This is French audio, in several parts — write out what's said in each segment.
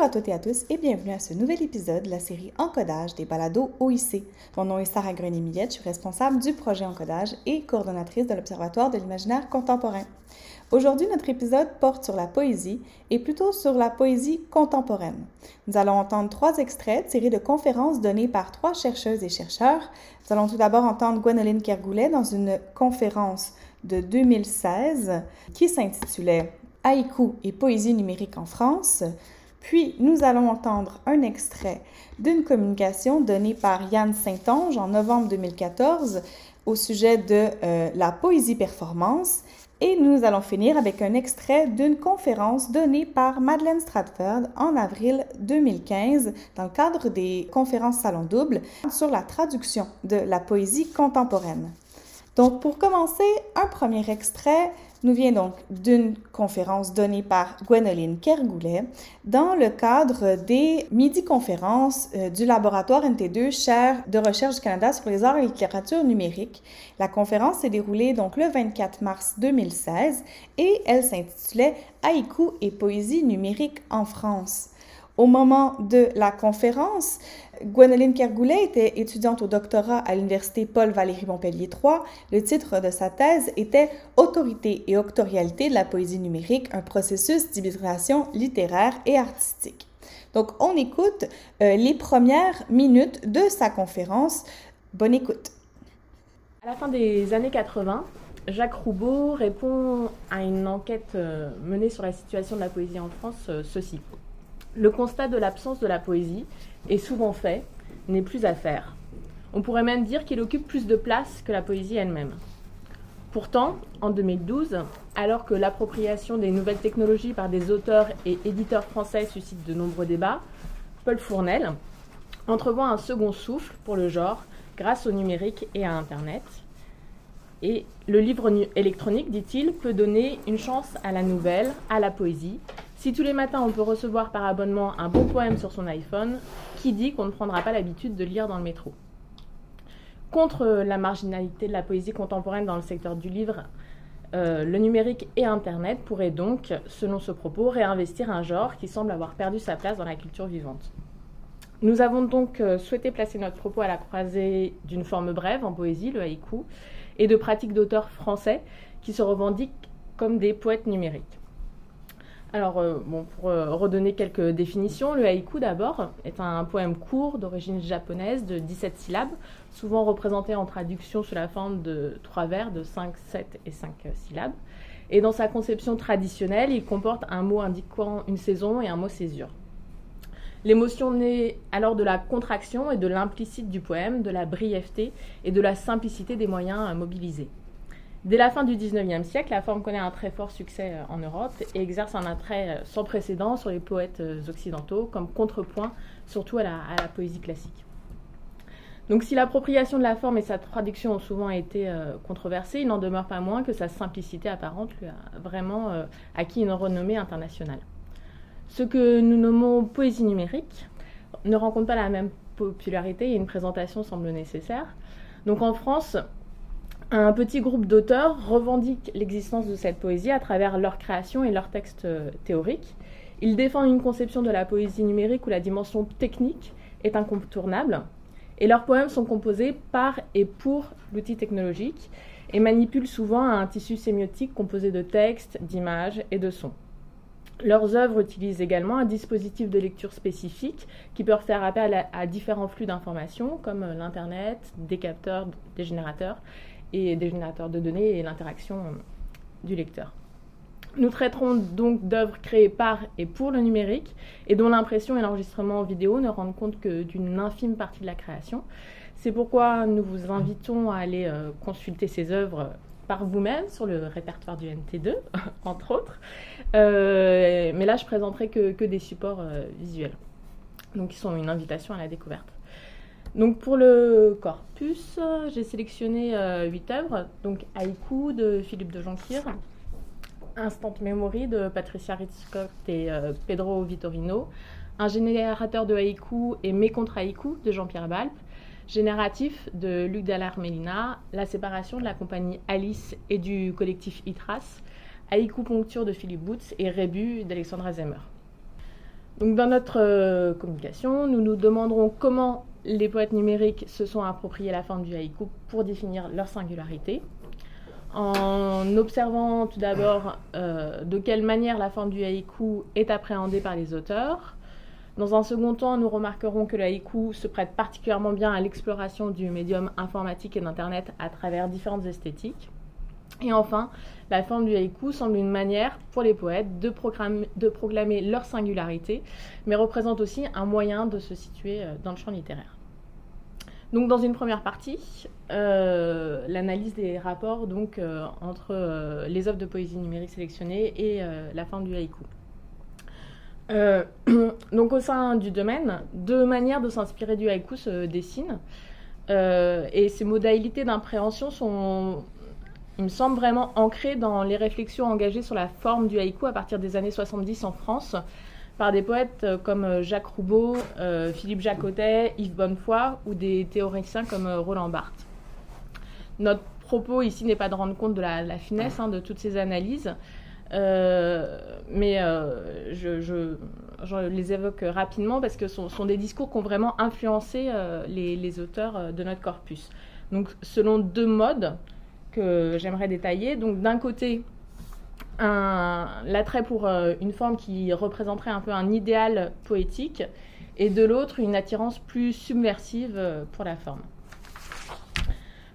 Bonjour à toutes et à tous et bienvenue à ce nouvel épisode de la série Encodage des balados OIC. Mon nom est Sarah Grenier-Millette, je suis responsable du projet Encodage et coordonnatrice de l'Observatoire de l'imaginaire contemporain. Aujourd'hui, notre épisode porte sur la poésie et plutôt sur la poésie contemporaine. Nous allons entendre trois extraits tirés de conférences données par trois chercheuses et chercheurs. Nous allons tout d'abord entendre Gwenoline Kergoulet dans une conférence de 2016 qui s'intitulait Haïku et poésie numérique en France. Puis, nous allons entendre un extrait d'une communication donnée par Yann Saint-Onge en novembre 2014 au sujet de euh, la poésie performance. Et nous allons finir avec un extrait d'une conférence donnée par Madeleine Stratford en avril 2015 dans le cadre des conférences Salon Double sur la traduction de la poésie contemporaine. Donc, pour commencer, un premier extrait nous vient donc d'une conférence donnée par Gwenoline Kergoulet dans le cadre des midi-conférences euh, du laboratoire NT2 chaire de recherche du Canada sur les arts et littérature numérique. La conférence s'est déroulée donc le 24 mars 2016 et elle s'intitulait Haïku et poésie numérique en France. Au moment de la conférence, Gwenoline Kergoulet était étudiante au doctorat à l'Université Paul-Valéry Montpellier III. Le titre de sa thèse était Autorité et octorialité de la poésie numérique, un processus d'hybridation littéraire et artistique. Donc, on écoute euh, les premières minutes de sa conférence. Bonne écoute. À la fin des années 80, Jacques Roubaud répond à une enquête euh, menée sur la situation de la poésie en France euh, ceci. Le constat de l'absence de la poésie est souvent fait, n'est plus à faire. On pourrait même dire qu'il occupe plus de place que la poésie elle-même. Pourtant, en 2012, alors que l'appropriation des nouvelles technologies par des auteurs et éditeurs français suscite de nombreux débats, Paul Fournel entrevoit un second souffle pour le genre grâce au numérique et à Internet. Et le livre électronique, dit-il, peut donner une chance à la nouvelle, à la poésie, si tous les matins on peut recevoir par abonnement un bon poème sur son iPhone, qui dit qu'on ne prendra pas l'habitude de lire dans le métro Contre la marginalité de la poésie contemporaine dans le secteur du livre, euh, le numérique et Internet pourraient donc, selon ce propos, réinvestir un genre qui semble avoir perdu sa place dans la culture vivante. Nous avons donc euh, souhaité placer notre propos à la croisée d'une forme brève en poésie, le haïku, et de pratiques d'auteurs français qui se revendiquent comme des poètes numériques. Alors, euh, bon, pour euh, redonner quelques définitions, le haïku d'abord est un poème court d'origine japonaise de 17 syllabes, souvent représenté en traduction sous la forme de trois vers de 5, 7 et 5 syllabes. Et dans sa conception traditionnelle, il comporte un mot indiquant une saison et un mot césure. L'émotion naît alors de la contraction et de l'implicite du poème, de la brièveté et de la simplicité des moyens mobilisés. Dès la fin du XIXe siècle, la forme connaît un très fort succès euh, en Europe et exerce un attrait euh, sans précédent sur les poètes euh, occidentaux comme contrepoint surtout à la, poésie classique. Donc si l'appropriation de la forme et sa traduction ont souvent été controversées, il n'en demeure pas moins que sa simplicité apparente lui a vraiment acquis une renommée internationale. Ce que nous nommons poésie numérique ne rencontre pas la même popularité et une présentation semble nécessaire. Donc en France, un petit groupe d'auteurs revendique l'existence de cette poésie à travers leur création et leurs textes euh, théoriques. Ils défendent une conception de la poésie numérique où la dimension technique est incontournable, et leurs poèmes sont composés par et pour l'outil technologique et manipulent souvent un tissu sémiotique composé de textes, d'images et de sons. Leurs œuvres utilisent également un dispositif de lecture spécifique qui peut faire appel à, à différents flux d'informations comme euh, l'Internet, des capteurs, des générateurs et des générateurs de données et l'interaction du lecteur. Nous traiterons donc d'œuvres créées par et pour le numérique et dont l'impression et l'enregistrement vidéo ne rendent compte que d'une infime partie de la création. C'est pourquoi nous vous invitons à aller euh, consulter ces œuvres par vous-même sur le répertoire du NT2, entre autres. Euh, mais là, je présenterai que, que des supports euh, visuels. donc qui sont une invitation à la découverte. Donc pour le corpus, j'ai sélectionné huit œuvres, donc Haïku de Philippe de Jonquière, Instant Memory de Patricia Ritzcott et Pedro Vitorino, Un générateur de haïku et Mes contre haïku de Jean-Pierre Balp, Génératif de Luc Dallard Mélina, La séparation de la compagnie Alice et du collectif ITRAS, Haïku Poncture de Philippe Boots et Rébu d'Alexandra Zemmer. Donc dans notre euh, communication, nous nous demanderons comment les poètes numériques se sont appropriés la forme du haïku pour définir leur singularité, en observant tout d'abord euh, de quelle manière la forme du haïku est appréhendée par les auteurs, dans un second temps, nous remarquerons que le haïku se prête particulièrement bien à l'exploration du médium informatique et d'Internet à travers différentes esthétiques. Et enfin, la forme du haïku semble une manière pour les poètes de, proclamer leur singularité, mais représente aussi un moyen de se situer euh, dans le champ littéraire. Donc dans une première partie, euh, l'analyse des rapports euh, entre les œuvres de poésie numérique sélectionnées et la forme du haïku. Donc au sein du domaine, deux manières de s'inspirer du haïku se dessinent. Et ces modalités d'impréhension sont, il me semble, vraiment ancrées dans les réflexions engagées sur la forme du haïku à partir des années 70 en France par des poètes comme Jacques Roubaud, euh, Philippe Jacotet, Yves Bonnefoy ou des théoriciens comme Roland Barthes. Notre propos ici n'est pas de rendre compte de la, finesse hein, de toutes ces analyses, euh, mais euh, je, les évoque rapidement parce que ce sont, des discours qui ont vraiment influencé euh, les, auteurs de notre corpus. Donc, selon deux modes que j'aimerais détailler. Donc, d'un côté, l'attrait pour une forme qui représenterait un peu un idéal poétique, et de l'autre, une attirance plus subversive pour la forme.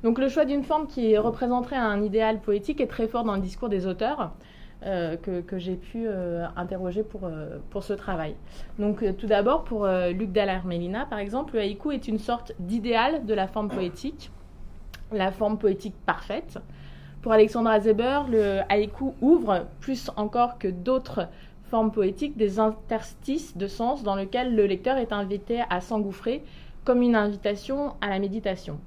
Donc, le choix d'une forme qui représenterait un idéal poétique est très fort dans le discours des auteurs. Euh, que, j'ai pu euh, interroger pour, euh, pour ce travail. Donc tout d'abord, pour Luc Dallaire-Mélina, par exemple, le haïku est une sorte d'idéal de la forme poétique, la forme poétique parfaite. Pour Alexandra Zeber, le haïku ouvre, plus encore que d'autres formes poétiques, des interstices de sens dans lesquels le lecteur est invité à s'engouffrer comme une invitation à la méditation.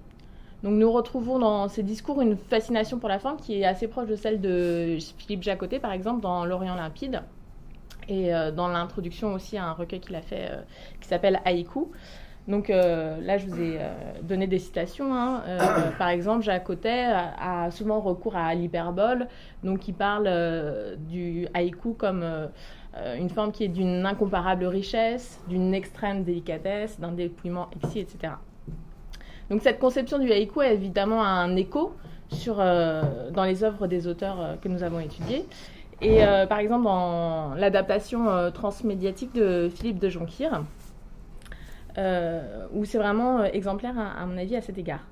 Donc nous retrouvons dans ces discours une fascination pour la forme qui est assez proche de celle de Philippe Jacotet, par exemple, dans L'Orient limpide, et euh, dans l'introduction aussi à un recueil qu'il a fait euh, qui s'appelle Haïku. Donc euh, là, je vous ai donné des citations. Hein. par exemple, Jacotet a, souvent recours à l'hyperbole, donc il parle du haïku comme une forme qui est d'une incomparable richesse, d'une extrême délicatesse, d'un dépouillement exquis, etc. Donc cette conception du haïku a évidemment un écho euh, dans les œuvres des auteurs euh, que nous avons étudiés. Et euh, par exemple dans l'adaptation transmédiatique de Philippe de Jonquière, où c'est vraiment exemplaire à, mon avis à cet égard.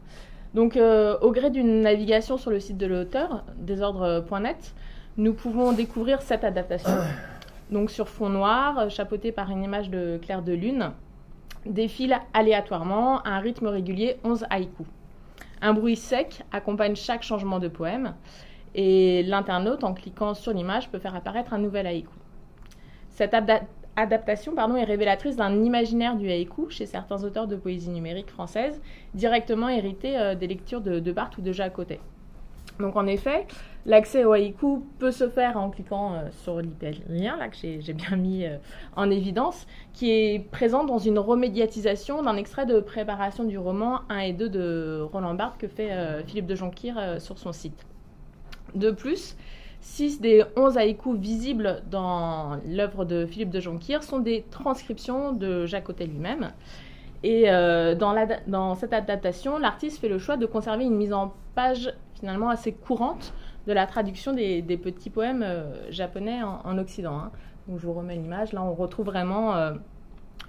Donc au gré d'une navigation sur le site de l'auteur, désordre.net, nous pouvons découvrir cette adaptation. Donc sur fond noir, chapeauté par une image de clair de lune, défile aléatoirement à un rythme régulier 11 haïkus. Un bruit sec accompagne chaque changement de poème et l'internaute, en cliquant sur l'image, peut faire apparaître un nouvel haïku. Cette adaptation pardon, est révélatrice d'un imaginaire du haïku chez certains auteurs de poésie numérique française, directement hérité euh, des lectures de, de Barthes ou de Jacques. Donc en effet, l'accès au haïku peut se faire en cliquant euh, sur lien là que j'ai bien mis euh, en évidence, qui est présent dans une remédiatisation d'un extrait de préparation du roman 1 et 2 de Roland Barthes que fait Philippe de Jonquière sur son site. De plus, 6 des 11 haïkus visibles dans l'œuvre de Philippe de Jonquière sont des transcriptions de Jacques Autel lui-même. Et dans, dans, cette adaptation, l'artiste fait le choix de conserver une mise en page finalement assez courante de la traduction des, petits poèmes euh, japonais en, Occident. Hein. Donc je vous remets l'image. Là, on retrouve vraiment euh,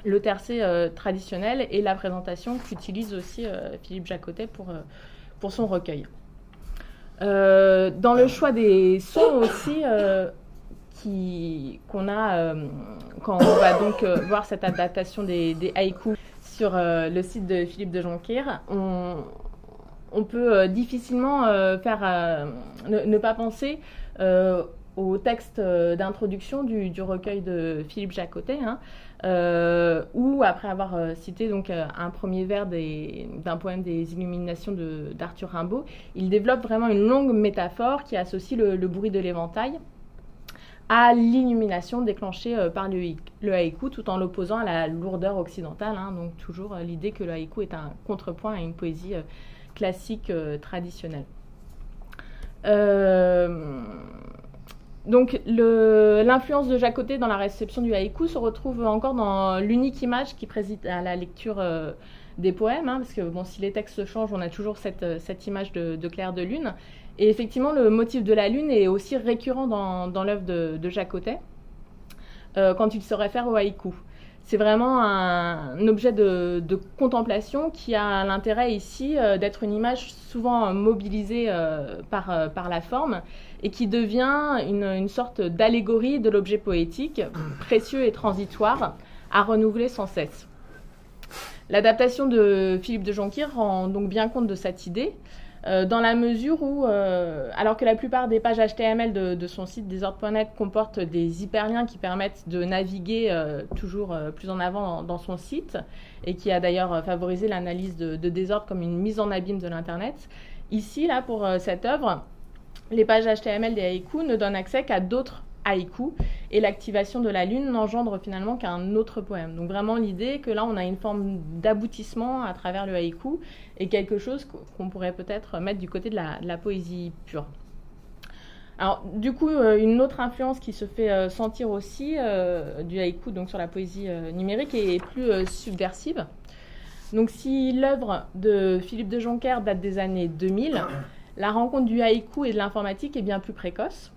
le tercé euh, traditionnel et la présentation qu'utilise aussi Philippe Jacotet pour son recueil. Dans le choix des sons aussi, qu'on a quand on va donc voir cette adaptation des, haïkus sur le site de Philippe de Jonquière, on, peut euh, difficilement euh, faire, euh, ne, pas penser au texte d'introduction du, recueil de Philippe Jacotet, hein, où, après avoir cité donc, un premier vers d'un poème des Illuminations d'Arthur Rimbaud, il développe vraiment une longue métaphore qui associe le bruit de l'éventail à l'illumination déclenchée euh, par le, haïku, tout en l'opposant à la lourdeur occidentale. Hein. donc toujours euh, l'idée que le haïku est un contrepoint à une poésie euh, classique traditionnelle. Donc l'influence de Jacoté dans la réception du haïku se retrouve encore dans l'unique image qui préside à la lecture des poèmes, hein, parce que bon, si les textes changent, on a toujours cette, image de, de clair de lune. Et effectivement, le motif de la lune est aussi récurrent dans, dans l'œuvre de, de Jacotet, euh, quand il se réfère au haïku. C'est vraiment un, objet de, contemplation qui a l'intérêt ici euh, d'être une image souvent mobilisée euh, par, par la forme et qui devient une, une sorte d'allégorie de l'objet poétique, précieux et transitoire, à renouveler sans cesse. L'adaptation de Philippe de Jonquière rend donc bien compte de cette idée. Euh, dans la mesure où, euh, alors que la plupart des pages HTML de, son site desordre.net comportent des hyperliens qui permettent de naviguer euh, toujours plus en avant dans, son site, et qui a d'ailleurs favorisé l'analyse de, de, désordre comme une mise en abîme de l'Internet, ici, là, pour cette œuvre, les pages HTML des haïkus ne donnent accès qu'à d'autres haïku, et l'activation de la lune n'engendre finalement qu'un autre poème. Donc vraiment l'idée que là on a une forme d'aboutissement à travers le haïku et quelque chose qu'on pourrait peut-être mettre du côté de la, poésie pure. Alors, du coup, euh, une autre influence qui se fait euh, sentir aussi euh, du haïku sur la poésie numérique est plus subversive. Donc, si l'œuvre de Philippe de Joncker date des années 2000, la rencontre du haïku et de l'informatique est bien plus précoce.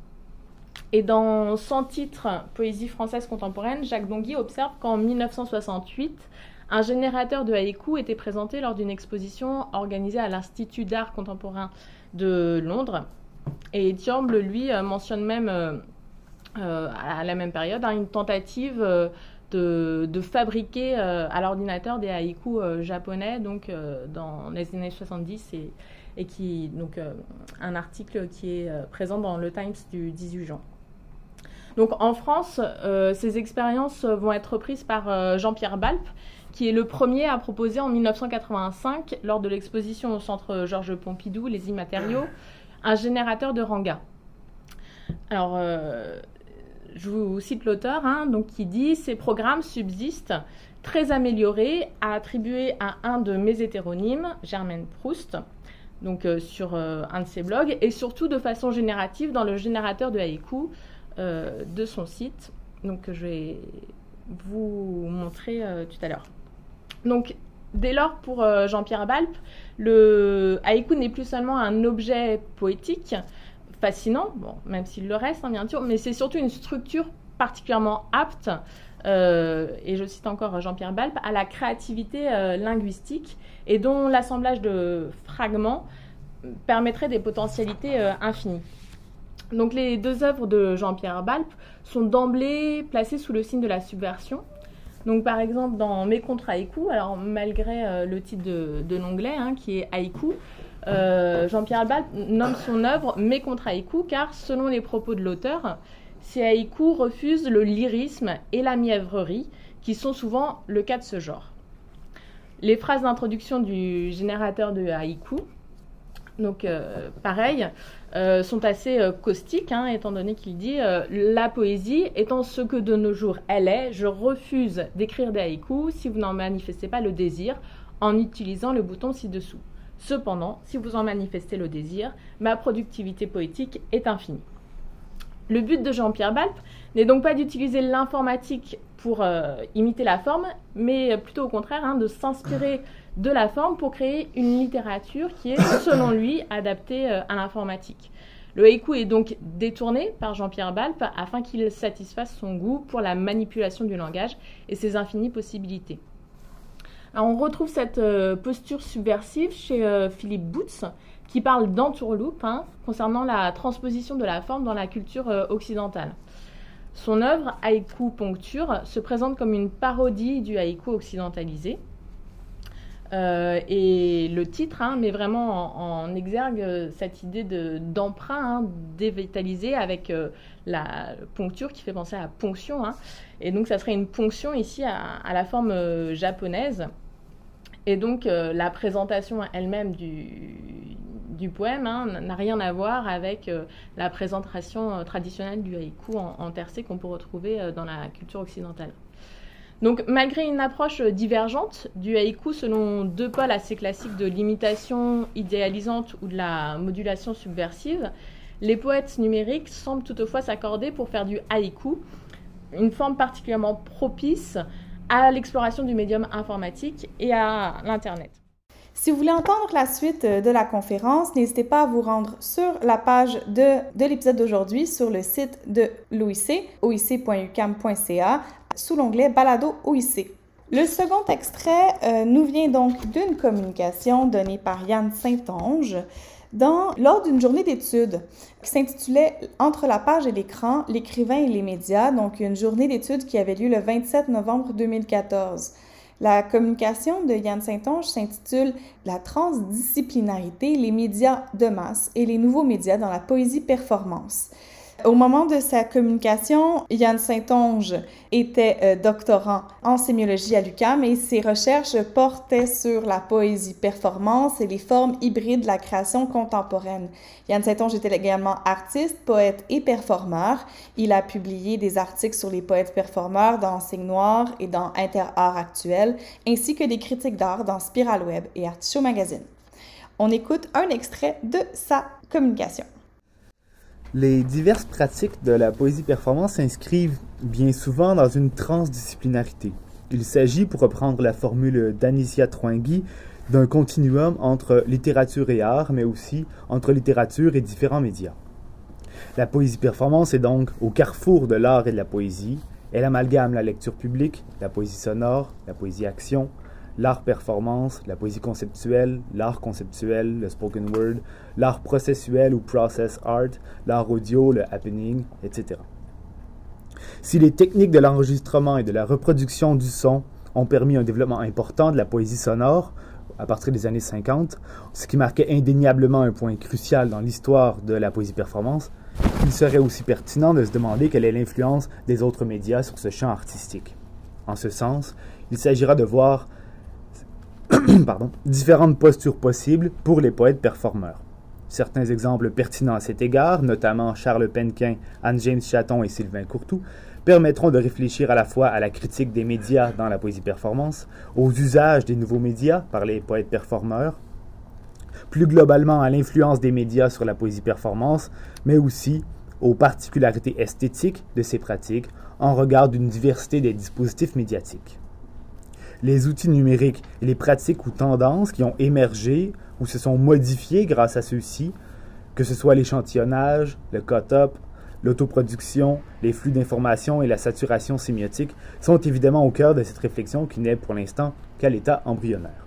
Et dans son titre Poésie française contemporaine, Jacques Donguy observe qu'en 1968, un générateur de haïku était présenté lors d'une exposition organisée à l'Institut d'art contemporain de Londres. Et Thiorble, lui, euh, mentionne même, euh, euh, à la même période, hein, une tentative de, fabriquer à l'ordinateur des haïkus japonais, donc dans les années 70, et, et qui, donc, un article qui est présent dans le Times du 18 juin. Donc en France, euh, ces expériences vont être prises par euh, Jean-Pierre Balp, qui est le premier à proposer en 1985, lors de l'exposition au centre Georges Pompidou, Les Immatériaux, un générateur de Ranga. Alors, euh, je vous cite l'auteur, hein, donc, qui dit Ces programmes subsistent très améliorés à attribuer à un de mes hétéronymes, Germaine Proust, donc sur un de ses blogs, et surtout de façon générative dans le générateur de haïku, euh, de son site, donc que je vais vous montrer euh, tout à l'heure. Donc, dès lors, pour euh, Jean-Pierre Balp, le haïku n'est plus seulement un objet poétique fascinant, bon, même s'il le reste, hein, bien sûr, mais c'est surtout une structure particulièrement apte, et je cite encore Jean-Pierre Balp, à la créativité linguistique et dont l'assemblage de fragments permettrait des potentialités infinies. Donc les deux œuvres de Jean-Pierre Balp sont d'emblée placées sous le signe de la subversion. Donc par exemple dans Mes contre haïku, alors malgré euh, le titre de, l'onglet hein, qui est haïku, euh, Jean-Pierre Balp nomme son œuvre Mes contre haïku car selon les propos de l'auteur, ces haïkus refusent le lyrisme et la mièvrerie qui sont souvent le cas de ce genre. Les phrases d'introduction du générateur de haïku, donc euh, pareil, euh, sont assez euh, caustiques, hein, étant donné qu'il dit La poésie étant ce que de nos jours elle est, je refuse d'écrire des haïkus si vous n'en manifestez pas le désir en utilisant le bouton ci-dessous. Cependant, si vous en manifestez le désir, ma productivité poétique est infinie. Le but de Jean-Pierre Balp n'est donc pas d'utiliser l'informatique pour imiter la forme, mais plutôt au contraire hein, de s'inspirer de la forme pour créer une littérature qui est, selon lui, adaptée euh, à l'informatique. Le haïku est donc détourné par Jean-Pierre Balp afin qu'il satisfasse son goût pour la manipulation du langage et ses infinies possibilités. on retrouve cette euh, posture subversive chez euh, Philippe Boots, qui parle d'entourloupe hein, concernant la transposition de la forme dans la culture occidentale. Son œuvre, Haïku Poncture, se présente comme une parodie du haïku occidentalisé. et le titre hein, met vraiment en, exergue cette idée d'emprunt hein, dévitalisé avec la poncture qui fait penser à ponction. Hein. Et donc ça serait une ponction ici à, la forme japonaise. Et donc la présentation elle-même du, poème hein, n'a rien à voir avec euh, la présentation euh, traditionnelle du haïku en, tercé qu'on peut retrouver euh, dans la culture occidentale. Donc, malgré une approche divergente du haïku selon deux pôles assez classiques de l'imitation idéalisante ou de la modulation subversive, les poètes numériques semblent toutefois s'accorder pour faire du haïku, une forme particulièrement propice à l'exploration du médium informatique et à l'Internet. Si vous voulez entendre la suite de la conférence, n'hésitez pas à vous rendre sur la page de, de l'épisode d'aujourd'hui sur le site de l'OIC, oic.ucam.ca, sous l'onglet Balado OIC. Le second extrait euh, nous vient donc d'une communication donnée par Yann Saint-Onge dans, lors d'une journée d'études qui s'intitulait Entre la page et l'écran, l'écrivain et les médias, donc une journée d'études qui avait lieu le 27 novembre 2014. La communication de Yann Saint-Onge s'intitule La transdisciplinarité, les médias de masse et les nouveaux médias dans la poésie performance. Au moment de sa communication, Yann Saint-Onge était euh, doctorant en sémiologie à l'UQAM et ses recherches portaient sur la poésie performance et les formes hybrides de la création contemporaine. Yann Saint-Onge était également artiste, poète et performeur. Il a publié des articles sur les poètes performeurs dans Signe Noir et dans Inter-Art Actuel, ainsi que des critiques d'art dans Spiral Web et Show Magazine. On écoute un extrait de sa communication. Les diverses pratiques de la poésie performance s'inscrivent bien souvent dans une transdisciplinarité. Il s'agit, pour reprendre la formule d'Anicia Troingui, d'un continuum entre littérature et art, mais aussi entre littérature et différents médias. La poésie performance est donc au carrefour de l'art et de la poésie. Elle amalgame la lecture publique, la poésie sonore, la poésie action, l'art performance, la poésie conceptuelle, l'art conceptuel, le spoken word, l'art processuel ou process art, l'art audio, le happening, etc. Si les techniques de l'enregistrement et de la reproduction du son ont permis un développement important de la poésie sonore à partir des années 50, ce qui marquait indéniablement un point crucial dans l'histoire de la poésie performance, il serait aussi pertinent de se demander quelle est l'influence des autres médias sur ce champ artistique. En ce sens, il s'agira de voir pardon, différentes postures possibles pour les poètes performeurs. Certains exemples pertinents à cet égard, notamment Charles Penquin, Anne-James Chaton et Sylvain Courtou, permettront de réfléchir à la fois à la critique des médias dans la poésie performance, aux usages des nouveaux médias par les poètes performeurs, plus globalement à l'influence des médias sur la poésie performance, mais aussi aux particularités esthétiques de ces pratiques en regard d'une diversité des dispositifs médiatiques les outils numériques et les pratiques ou tendances qui ont émergé ou se sont modifiés grâce à ceux-ci, que ce soit l'échantillonnage, le cut-up, l'autoproduction, les flux d'informations et la saturation sémiotique, sont évidemment au cœur de cette réflexion qui n'est pour l'instant qu'à l'état embryonnaire.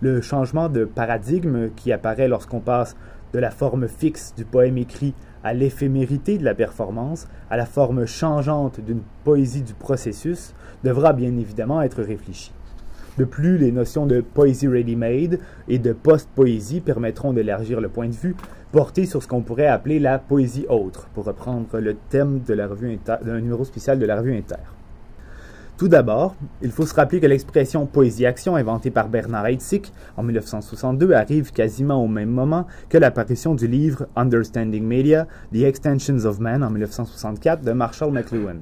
Le changement de paradigme qui apparaît lorsqu'on passe de la forme fixe du poème écrit à l'éphémérité de la performance, à la forme changeante d'une poésie du processus, devra bien évidemment être réfléchi. De plus, les notions de poésie ready-made et de post-poésie permettront d'élargir le point de vue porté sur ce qu'on pourrait appeler la poésie autre, pour reprendre le thème d'un numéro spécial de la revue Inter. Tout d'abord, il faut se rappeler que l'expression poésie-action inventée par Bernard Heidsieck en 1962 arrive quasiment au même moment que l'apparition du livre Understanding Media, The Extensions of Man en 1964 de Marshall McLuhan.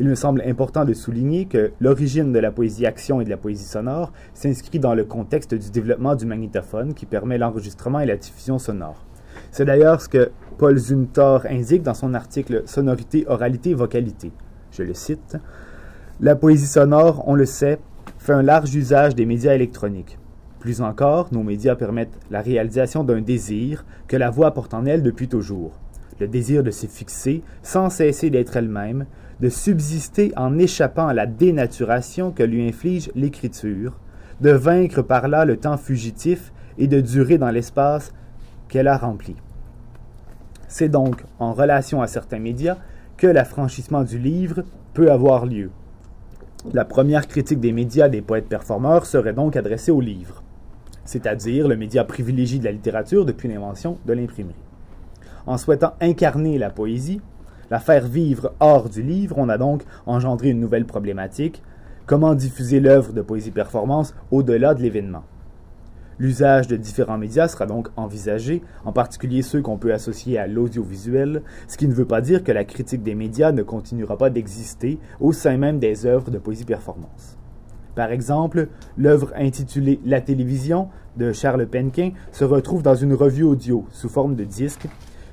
Il me semble important de souligner que l'origine de la poésie action et de la poésie sonore s'inscrit dans le contexte du développement du magnétophone qui permet l'enregistrement et la diffusion sonore. C'est d'ailleurs ce que Paul Zumthor indique dans son article Sonorité, oralité, vocalité. Je le cite. La poésie sonore, on le sait, fait un large usage des médias électroniques. Plus encore, nos médias permettent la réalisation d'un désir que la voix porte en elle depuis toujours. Le désir de se fixer sans cesser d'être elle-même, de subsister en échappant à la dénaturation que lui inflige l'écriture, de vaincre par là le temps fugitif et de durer dans l'espace qu'elle a rempli. C'est donc en relation à certains médias que l'affranchissement du livre peut avoir lieu. La première critique des médias des poètes performeurs serait donc adressée au livre, c'est-à-dire le média privilégié de la littérature depuis l'invention de l'imprimerie. En souhaitant incarner la poésie, la faire vivre hors du livre, on a donc engendré une nouvelle problématique, comment diffuser l'œuvre de poésie performance au-delà de l'événement. L'usage de différents médias sera donc envisagé, en particulier ceux qu'on peut associer à l'audiovisuel, ce qui ne veut pas dire que la critique des médias ne continuera pas d'exister au sein même des œuvres de poésie performance. Par exemple, l'œuvre intitulée La télévision de Charles Penquin se retrouve dans une revue audio sous forme de disque,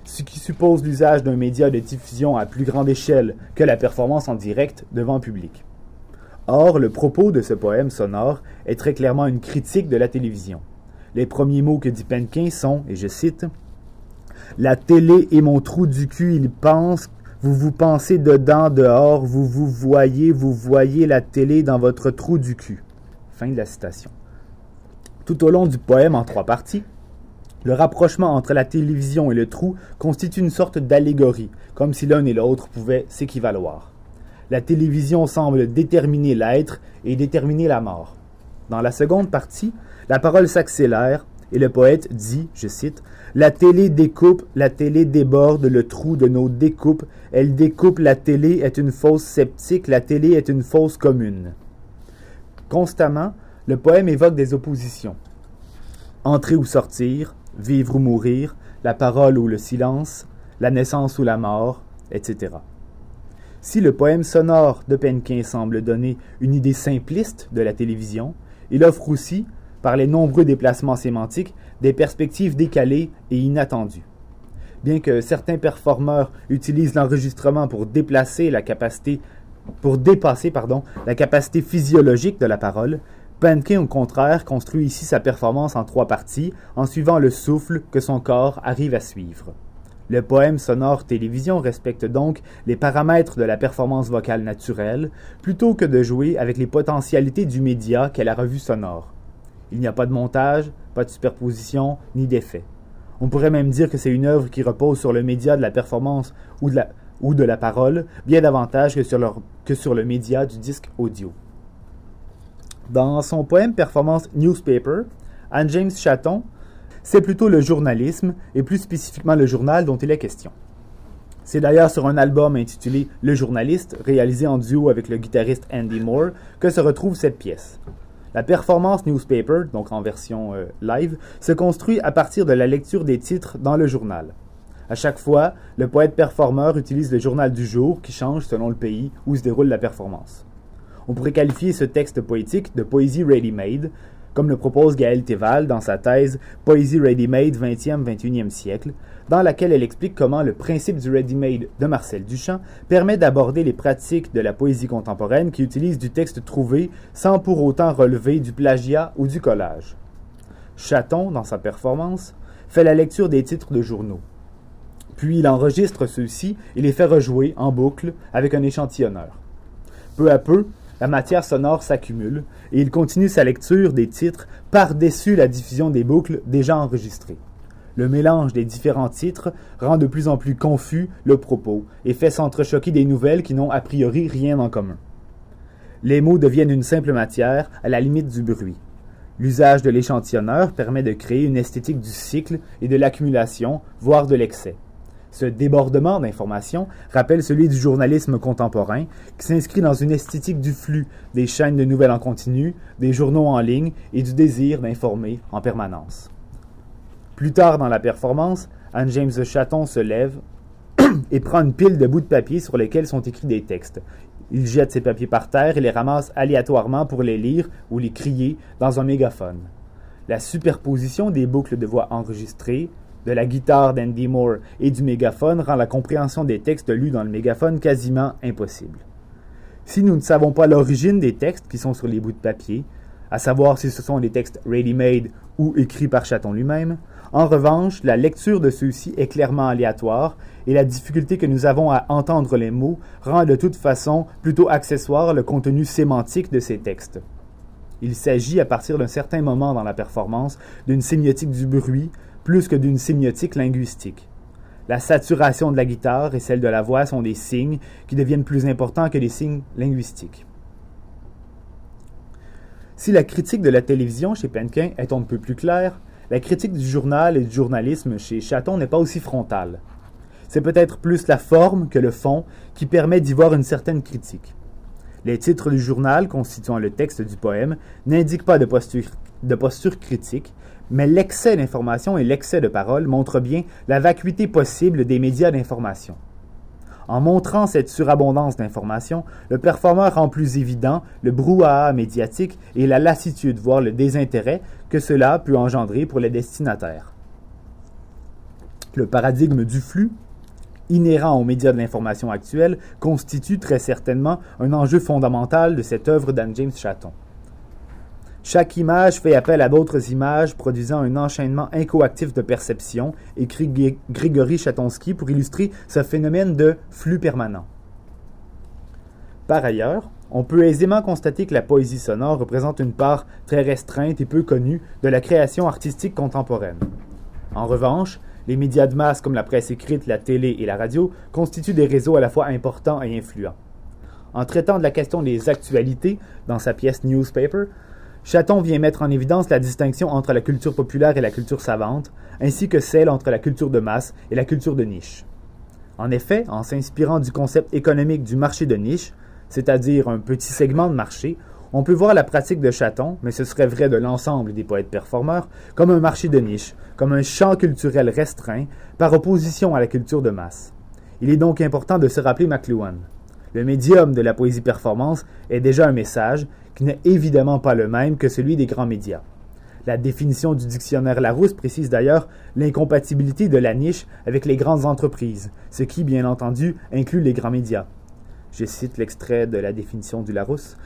ce qui suppose l'usage d'un média de diffusion à plus grande échelle que la performance en direct devant public. Or, le propos de ce poème sonore est très clairement une critique de la télévision. Les premiers mots que dit Penkin sont, et je cite, La télé est mon trou du cul, il pense, vous vous pensez dedans, dehors, vous vous voyez, vous voyez la télé dans votre trou du cul. Fin de la citation. Tout au long du poème en trois parties, le rapprochement entre la télévision et le trou constitue une sorte d'allégorie, comme si l'un et l'autre pouvaient s'équivaloir. La télévision semble déterminer l'être et déterminer la mort. Dans la seconde partie, la parole s'accélère et le poète dit, je cite, La télé découpe, la télé déborde le trou de nos découpes, elle découpe, la télé est une fausse sceptique, la télé est une fausse commune. Constamment, le poème évoque des oppositions. Entrer ou sortir, vivre ou mourir, la parole ou le silence, la naissance ou la mort, etc. Si le poème sonore de Penquin semble donner une idée simpliste de la télévision, il offre aussi, par les nombreux déplacements sémantiques, des perspectives décalées et inattendues. Bien que certains performeurs utilisent l'enregistrement pour déplacer la capacité pour dépasser pardon, la capacité physiologique de la parole, Penkin, au contraire, construit ici sa performance en trois parties, en suivant le souffle que son corps arrive à suivre. Le poème sonore télévision respecte donc les paramètres de la performance vocale naturelle, plutôt que de jouer avec les potentialités du média qu'est la revue sonore. Il n'y a pas de montage, pas de superposition, ni d'effet. On pourrait même dire que c'est une œuvre qui repose sur le média de la performance ou de la, parole, bien davantage que sur, que sur le média du disque audio. Dans son poème Performance Newspaper, Anne James Chatton, c'est plutôt le journalisme, et plus spécifiquement le journal dont il est question. C'est d'ailleurs sur un album intitulé Le journaliste, réalisé en duo avec le guitariste Andy Moore, que se retrouve cette pièce. La performance newspaper, donc en version euh, live, se construit à partir de la lecture des titres dans le journal. À chaque fois, le poète performeur utilise le journal du jour qui change selon le pays où se déroule la performance. On pourrait qualifier ce texte poétique de poésie ready-made, comme le propose Gaëlle Théval dans sa thèse Poésie ready-made 20e-21e siècle, dans laquelle elle explique comment le principe du ready-made de Marcel Duchamp permet d'aborder les pratiques de la poésie contemporaine qui utilisent du texte trouvé sans pour autant relever du plagiat ou du collage. Chaton, dans sa performance, fait la lecture des titres de journaux. Puis il enregistre ceux-ci et les fait rejouer en boucle avec un échantillonneur. Peu à peu, la matière sonore s'accumule et il continue sa lecture des titres par-dessus la diffusion des boucles déjà enregistrées. Le mélange des différents titres rend de plus en plus confus le propos et fait s'entrechoquer des nouvelles qui n'ont a priori rien en commun. Les mots deviennent une simple matière à la limite du bruit. L'usage de l'échantillonneur permet de créer une esthétique du cycle et de l'accumulation, voire de l'excès. Ce débordement d'informations rappelle celui du journalisme contemporain, qui s'inscrit dans une esthétique du flux, des chaînes de nouvelles en continu, des journaux en ligne et du désir d'informer en permanence. Plus tard dans la performance, Anne James Chaton se lève et prend une pile de bouts de papier sur lesquels sont écrits des textes. Il jette ces papiers par terre et les ramasse aléatoirement pour les lire ou les crier dans un mégaphone. La superposition des boucles de voix enregistrées, de la guitare d'Andy Moore et du mégaphone rend la compréhension des textes lus dans le mégaphone quasiment impossible. Si nous ne savons pas l'origine des textes qui sont sur les bouts de papier, à savoir si ce sont des textes ready-made ou écrits par Chaton lui-même, en revanche, la lecture de ceux-ci est clairement aléatoire et la difficulté que nous avons à entendre les mots rend de toute façon plutôt accessoire le contenu sémantique de ces textes. Il s'agit, à partir d'un certain moment dans la performance, d'une sémiotique du bruit, plus que d'une sémiotique linguistique. La saturation de la guitare et celle de la voix sont des signes qui deviennent plus importants que les signes linguistiques. Si la critique de la télévision chez Penkin est un peu plus claire, la critique du journal et du journalisme chez Chaton n'est pas aussi frontale. C'est peut-être plus la forme que le fond qui permet d'y voir une certaine critique. Les titres du journal constituant le texte du poème n'indiquent pas de posture, de posture critique, mais l'excès d'information et l'excès de parole montrent bien la vacuité possible des médias d'information. En montrant cette surabondance d'informations, le performeur rend plus évident le brouhaha médiatique et la lassitude, voire le désintérêt que cela peut engendrer pour les destinataires. Le paradigme du flux inhérent aux médias de l'information actuels constitue très certainement un enjeu fondamental de cette œuvre d'Anne James Chatton. Chaque image fait appel à d'autres images, produisant un enchaînement incoactif de perception, écrit Grégory Chatonsky pour illustrer ce phénomène de flux permanent. Par ailleurs, on peut aisément constater que la poésie sonore représente une part très restreinte et peu connue de la création artistique contemporaine. En revanche, les médias de masse comme la presse écrite, la télé et la radio constituent des réseaux à la fois importants et influents. En traitant de la question des actualités dans sa pièce Newspaper, Chaton vient mettre en évidence la distinction entre la culture populaire et la culture savante, ainsi que celle entre la culture de masse et la culture de niche. En effet, en s'inspirant du concept économique du marché de niche, c'est-à-dire un petit segment de marché, on peut voir la pratique de Chaton, mais ce serait vrai de l'ensemble des poètes performeurs, comme un marché de niche, comme un champ culturel restreint, par opposition à la culture de masse. Il est donc important de se rappeler McLuhan. Le médium de la poésie performance est déjà un message n'est évidemment pas le même que celui des grands médias. La définition du dictionnaire Larousse précise d'ailleurs l'incompatibilité de la niche avec les grandes entreprises, ce qui, bien entendu, inclut les grands médias. Je cite l'extrait de la définition du Larousse.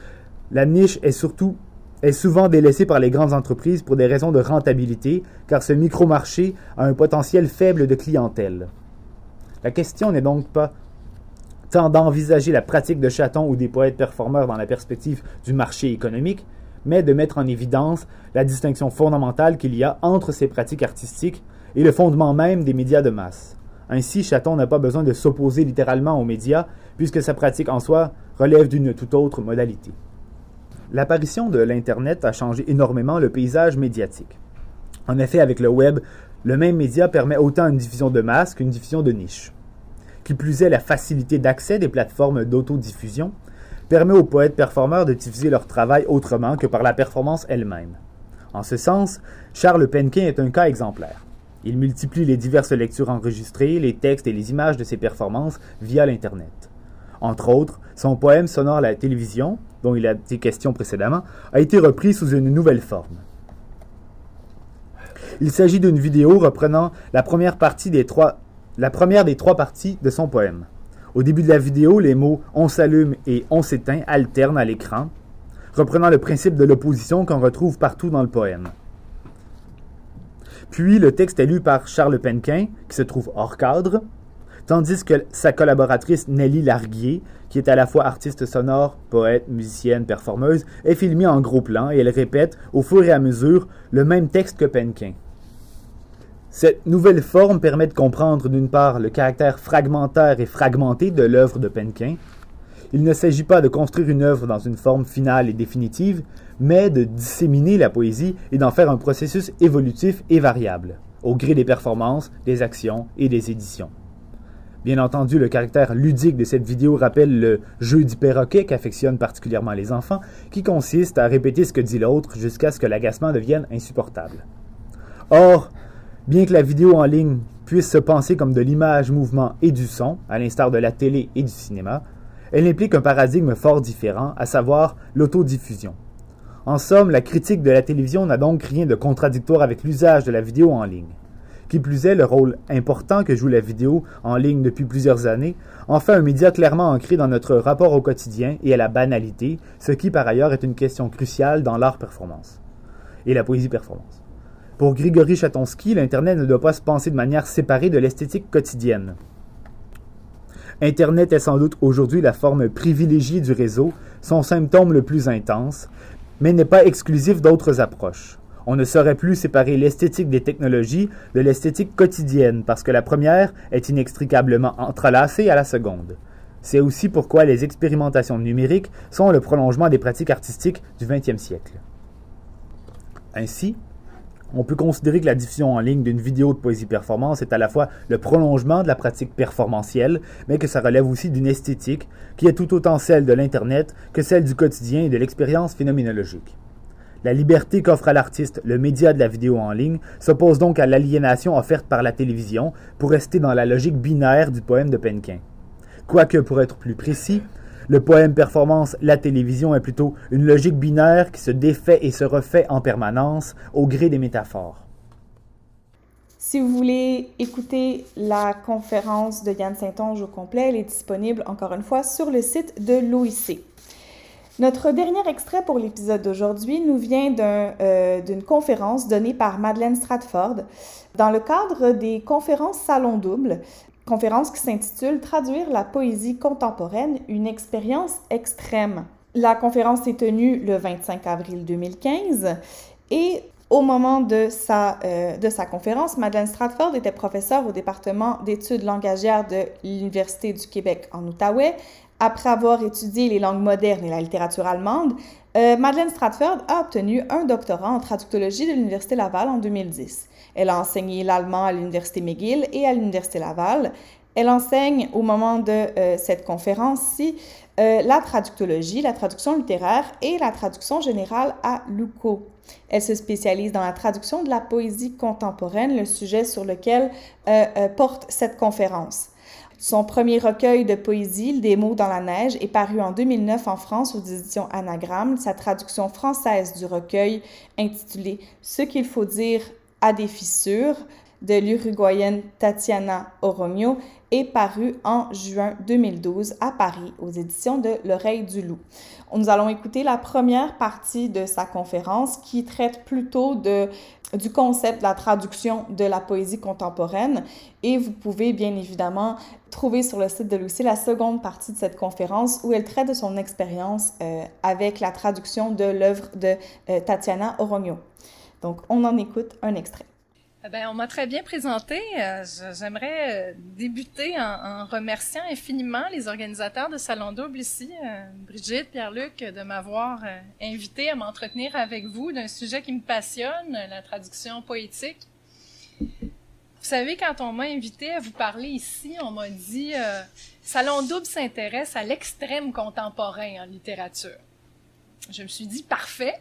La niche est surtout est souvent délaissée par les grandes entreprises pour des raisons de rentabilité, car ce micro-marché a un potentiel faible de clientèle. La question n'est donc pas tant d'envisager la pratique de chatons ou des poètes performeurs dans la perspective du marché économique, mais de mettre en évidence la distinction fondamentale qu'il y a entre ces pratiques artistiques et le fondement même des médias de masse. Ainsi, Chaton n'a pas besoin de s'opposer littéralement aux médias, puisque sa pratique en soi relève d'une toute autre modalité. L'apparition de l'Internet a changé énormément le paysage médiatique. En effet, avec le web, le même média permet autant une diffusion de masse qu'une diffusion de niche. Qui plus est, la facilité d'accès des plateformes d'autodiffusion permet aux poètes performeurs de diffuser leur travail autrement que par la performance elle-même. En ce sens, Charles Penquin est un cas exemplaire. Il multiplie les diverses lectures enregistrées, les textes et les images de ses performances via l'Internet. Entre autres, son poème sonore à la télévision, dont il a été question précédemment, a été repris sous une nouvelle forme. Il s'agit d'une vidéo reprenant la première, partie des trois, la première des trois parties de son poème. Au début de la vidéo, les mots on s'allume et on s'éteint alternent à l'écran, reprenant le principe de l'opposition qu'on retrouve partout dans le poème. Puis le texte est lu par Charles Penquin, qui se trouve hors cadre, tandis que sa collaboratrice Nelly Larguier, qui est à la fois artiste sonore, poète, musicienne, performeuse, est filmée en gros plan et elle répète au fur et à mesure le même texte que Penquin. Cette nouvelle forme permet de comprendre d'une part le caractère fragmentaire et fragmenté de l'œuvre de Penquin. Il ne s'agit pas de construire une œuvre dans une forme finale et définitive, mais de disséminer la poésie et d'en faire un processus évolutif et variable, au gré des performances, des actions et des éditions. Bien entendu, le caractère ludique de cette vidéo rappelle le jeu du perroquet qu'affectionnent particulièrement les enfants, qui consiste à répéter ce que dit l'autre jusqu'à ce que l'agacement devienne insupportable. Or, bien que la vidéo en ligne puisse se penser comme de l'image, mouvement et du son, à l'instar de la télé et du cinéma, elle implique un paradigme fort différent, à savoir l'autodiffusion. En somme, la critique de la télévision n'a donc rien de contradictoire avec l'usage de la vidéo en ligne. Qui plus est, le rôle important que joue la vidéo en ligne depuis plusieurs années en fait un média clairement ancré dans notre rapport au quotidien et à la banalité, ce qui par ailleurs est une question cruciale dans l'art performance et la poésie performance. Pour Grigory Chatonsky, l'Internet ne doit pas se penser de manière séparée de l'esthétique quotidienne. Internet est sans doute aujourd'hui la forme privilégiée du réseau, son symptôme le plus intense, mais n'est pas exclusif d'autres approches. On ne saurait plus séparer l'esthétique des technologies de l'esthétique quotidienne parce que la première est inextricablement entrelacée à la seconde. C'est aussi pourquoi les expérimentations numériques sont le prolongement des pratiques artistiques du XXe siècle. Ainsi, on peut considérer que la diffusion en ligne d'une vidéo de poésie performance est à la fois le prolongement de la pratique performantielle, mais que ça relève aussi d'une esthétique qui est tout autant celle de l'Internet que celle du quotidien et de l'expérience phénoménologique. La liberté qu'offre à l'artiste le média de la vidéo en ligne s'oppose donc à l'aliénation offerte par la télévision pour rester dans la logique binaire du poème de Penquin. Quoique, pour être plus précis, le poème performance La télévision est plutôt une logique binaire qui se défait et se refait en permanence au gré des métaphores. Si vous voulez écouter la conférence de Yann Saint-Onge au complet, elle est disponible encore une fois sur le site de l'OIC. Notre dernier extrait pour l'épisode d'aujourd'hui nous vient euh, d'une conférence donnée par Madeleine Stratford dans le cadre des conférences Salon Double conférence qui s'intitule Traduire la poésie contemporaine, une expérience extrême. La conférence s'est tenue le 25 avril 2015 et au moment de sa, euh, de sa conférence, Madeleine Stratford était professeure au département d'études langagières de l'Université du Québec en Outaouais. Après avoir étudié les langues modernes et la littérature allemande, euh, Madeleine Stratford a obtenu un doctorat en traductologie de l'Université Laval en 2010. Elle a enseigné l'allemand à l'Université McGill et à l'Université Laval. Elle enseigne au moment de euh, cette conférence-ci euh, la traductologie, la traduction littéraire et la traduction générale à l'UCO. Elle se spécialise dans la traduction de la poésie contemporaine, le sujet sur lequel euh, porte cette conférence. Son premier recueil de poésie, Des mots dans la neige, est paru en 2009 en France aux éditions Anagramme. Sa traduction française du recueil, intitulé Ce qu'il faut dire à des fissures de l'Uruguayenne Tatiana Oromio est paru en juin 2012 à Paris aux éditions de L'oreille du loup. Nous allons écouter la première partie de sa conférence qui traite plutôt de, du concept de la traduction de la poésie contemporaine et vous pouvez bien évidemment trouver sur le site de Lucie la seconde partie de cette conférence où elle traite de son expérience euh, avec la traduction de l'œuvre de euh, Tatiana Oromio. Donc, on en écoute un extrait. Eh on m'a très bien présenté. Euh, j'aimerais euh, débuter en, remerciant infiniment les organisateurs de Salon Double ici, euh, Brigitte, Pierre-Luc, de m'avoir invité à m'entretenir avec vous d'un sujet qui me passionne, la traduction poétique. Vous savez, quand on m'a invité à vous parler ici, on m'a dit Salon Double s'intéresse à l'extrême contemporain en littérature. Je me suis dit parfait,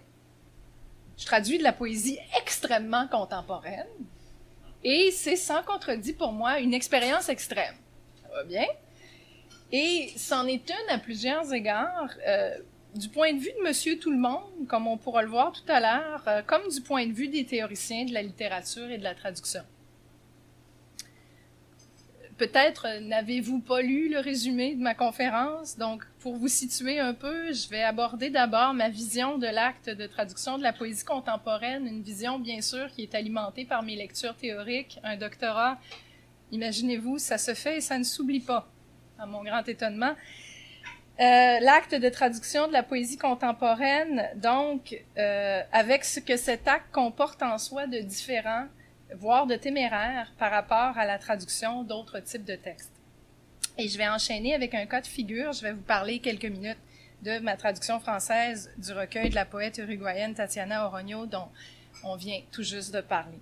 je traduis de la poésie extrêmement contemporaine et c'est sans contredit pour moi une expérience extrême. Ça va bien? Et c'en est une à plusieurs égards. Euh, du point de vue de Monsieur Tout le Monde, comme on pourra le voir tout à l'heure, euh, comme du point de vue des théoriciens de la littérature et de la traduction. Peut-être euh, n'avez-vous pas lu le résumé de ma conférence, donc pour vous situer un peu, je vais aborder d'abord ma vision de l'acte de traduction de la poésie contemporaine, une vision bien sûr qui est alimentée par mes lectures théoriques, un doctorat. Imaginez-vous, ça se fait et ça ne s'oublie pas, à mon grand étonnement. Euh, l'acte de traduction de la poésie contemporaine, donc, euh, avec ce que cet acte comporte en soi de différent, voire de téméraire par rapport à la traduction d'autres types de textes. Et je vais enchaîner avec un cas de figure. Je vais vous parler quelques minutes de ma traduction française du recueil de la poète uruguayenne Tatiana Oronio dont on vient tout juste de parler.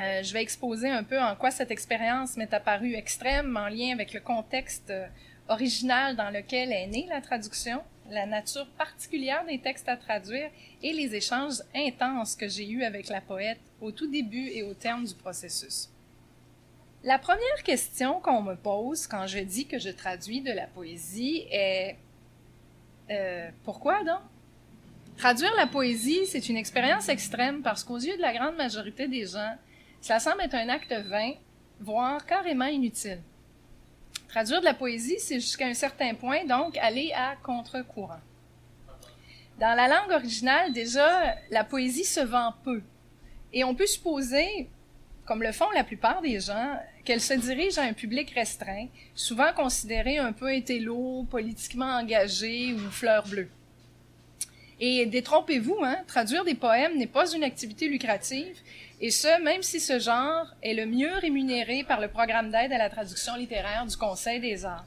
Euh, je vais exposer un peu en quoi cette expérience m'est apparue extrême en lien avec le contexte euh, original dans lequel est née la traduction, la nature particulière des textes à traduire et les échanges intenses que j'ai eus avec la poète au tout début et au terme du processus. La première question qu'on me pose quand je dis que je traduis de la poésie est euh, pourquoi donc? Traduire la poésie, c'est une expérience extrême parce qu'aux yeux de la grande majorité des gens, ça semble être un acte vain, voire carrément inutile. Traduire de la poésie, c'est jusqu'à un certain point, donc aller à contre-courant. Dans la langue originale, déjà, la poésie se vend peu. Et on peut supposer, comme le font la plupart des gens, qu'elle se dirige à un public restreint, souvent considéré un peu hétélo, politiquement engagé ou fleur bleue. Et détrompez-vous, hein, traduire des poèmes n'est pas une activité lucrative, et ce, même si ce genre est le mieux rémunéré par le programme d'aide à la traduction littéraire du Conseil des arts.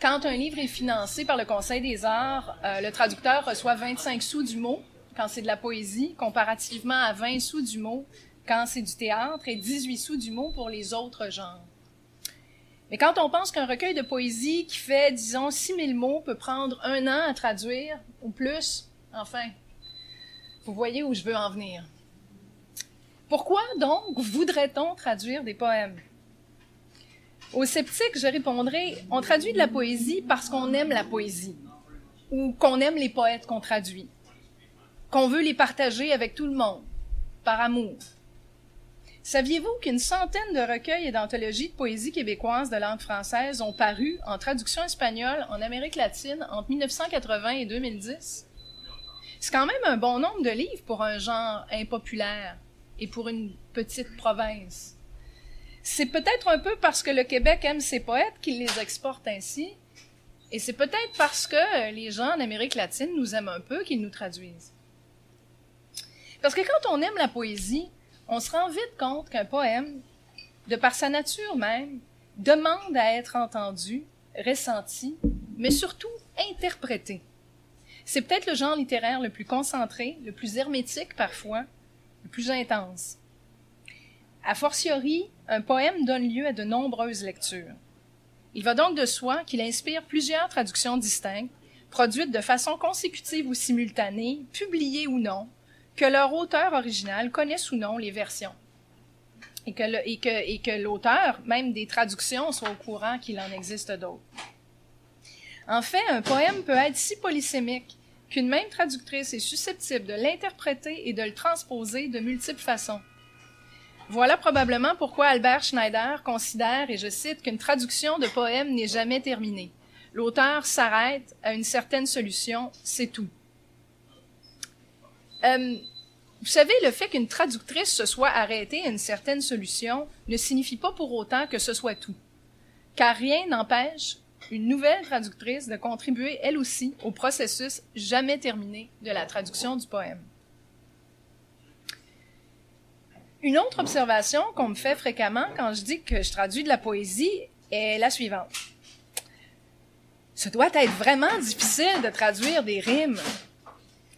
Quand un livre est financé par le Conseil des arts, euh, le traducteur reçoit 25 sous du mot, quand c'est de la poésie, comparativement à 20 sous du mot quand c'est du théâtre et 18 sous du mot pour les autres genres. Mais quand on pense qu'un recueil de poésie qui fait, disons, 6000 mots peut prendre un an à traduire, ou plus, enfin, vous voyez où je veux en venir. Pourquoi donc voudrait-on traduire des poèmes? Aux sceptiques, je répondrai, on traduit de la poésie parce qu'on aime la poésie, ou qu'on aime les poètes qu'on traduit, qu'on veut les partager avec tout le monde, par amour. Saviez-vous qu'une centaine de recueils et d'anthologies de poésie québécoise de langue française ont paru en traduction espagnole en Amérique latine entre 1980 et 2010? C'est quand même un bon nombre de livres pour un genre impopulaire et pour une petite province. C'est peut-être un peu parce que le Québec aime ses poètes qu'il les exporte ainsi, et c'est peut-être parce que les gens en Amérique latine nous aiment un peu qu'ils nous traduisent. Parce que quand on aime la poésie, on se rend vite compte qu'un poème, de par sa nature même, demande à être entendu, ressenti, mais surtout interprété. C'est peut-être le genre littéraire le plus concentré, le plus hermétique parfois, plus intense. A fortiori, un poème donne lieu à de nombreuses lectures. Il va donc de soi qu'il inspire plusieurs traductions distinctes, produites de façon consécutive ou simultanée, publiées ou non, que leur auteur original connaisse ou non les versions. Et que, l'auteur, même des traductions, soit au courant qu'il en existe d'autres. En fait, un poème peut être si polysémique qu'une même traductrice est susceptible de l'interpréter et de le transposer de multiples façons. Voilà probablement pourquoi Albert Schneider considère, et je cite, qu'une traduction de poème n'est jamais terminée. L'auteur s'arrête à une certaine solution, c'est tout. Euh, vous savez, le fait qu'une traductrice se soit arrêtée à une certaine solution ne signifie pas pour autant que ce soit tout. Car rien n'empêche une nouvelle traductrice de contribuer elle aussi au processus jamais terminé de la traduction du poème. Une autre observation qu'on me fait fréquemment quand je dis que je traduis de la poésie est la suivante. Ce doit être vraiment difficile de traduire des rimes.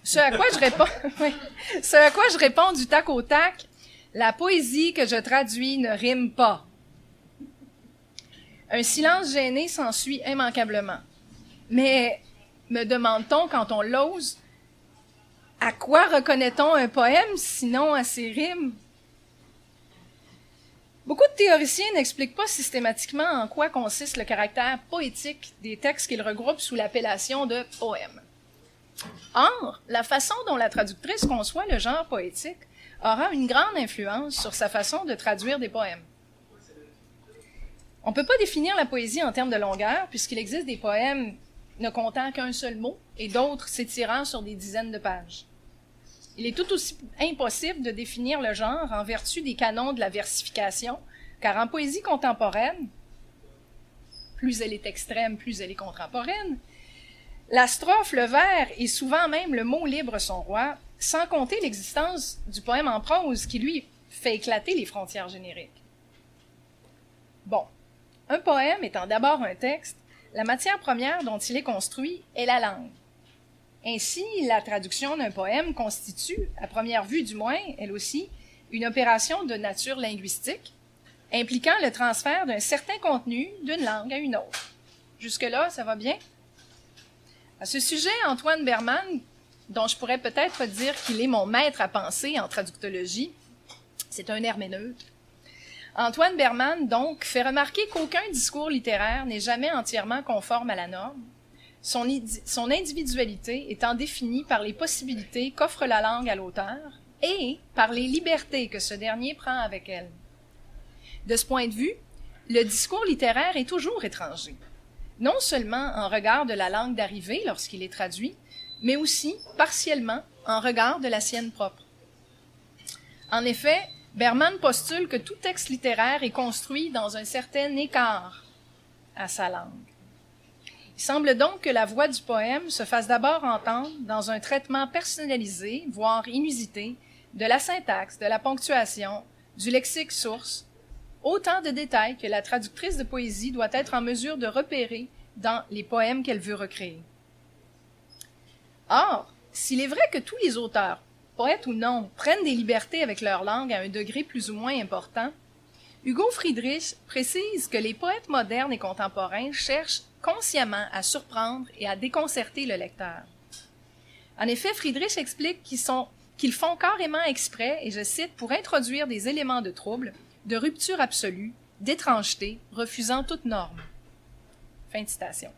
Ce à quoi je réponds, ce à quoi je réponds du tac au tac, la poésie que je traduis ne rime pas. Un silence gêné s'ensuit immanquablement. Mais me demande-t-on quand on l'ose, à quoi reconnaît-on un poème sinon à ses rimes? Beaucoup de théoriciens n'expliquent pas systématiquement en quoi consiste le caractère poétique des textes qu'ils regroupent sous l'appellation de poème. Or, la façon dont la traductrice conçoit le genre poétique aura une grande influence sur sa façon de traduire des poèmes. On ne peut pas définir la poésie en termes de longueur, puisqu'il existe des poèmes ne comptant qu'un seul mot et d'autres s'étirant sur des dizaines de pages. Il est tout aussi impossible de définir le genre en vertu des canons de la versification, car en poésie contemporaine, plus elle est extrême, plus elle est contemporaine, la strophe, le vers et souvent même le mot libre son roi, sans compter l'existence du poème en prose qui, lui, fait éclater les frontières génériques. Bon, un poème étant d'abord un texte, la matière première dont il est construit est la langue. Ainsi, la traduction d'un poème constitue, à première vue du moins, elle aussi, une opération de nature linguistique, impliquant le transfert d'un certain contenu d'une langue à une autre. Jusque-là, ça va bien? À ce sujet, Antoine Berman, dont je pourrais peut-être dire qu'il est mon maître à penser en traductologie, c'est un herméneute. Antoine Berman, donc, fait remarquer qu'aucun discours littéraire n'est jamais entièrement conforme à la norme, son, son individualité étant définie par les possibilités qu'offre la langue à l'auteur et par les libertés que ce dernier prend avec elle. De ce point de vue, le discours littéraire est toujours étranger non seulement en regard de la langue d'arrivée lorsqu'il est traduit, mais aussi, partiellement, en regard de la sienne propre. En effet, Berman postule que tout texte littéraire est construit dans un certain écart à sa langue. Il semble donc que la voix du poème se fasse d'abord entendre dans un traitement personnalisé, voire inusité, de la syntaxe, de la ponctuation, du lexique source, autant de détails que la traductrice de poésie doit être en mesure de repérer dans les poèmes qu'elle veut recréer. Or, S'il est vrai que tous les auteurs, poètes ou non, prennent des libertés avec leur langue à un degré plus ou moins important, Hugo Friedrich précise que les poètes modernes et contemporains cherchent consciemment à surprendre et à déconcerter le lecteur. En effet, Friedrich explique qu'ils font carrément exprès, et je cite, pour introduire des éléments de trouble, de rupture absolue, d'étrangeté, refusant toute norme. Fin de citation.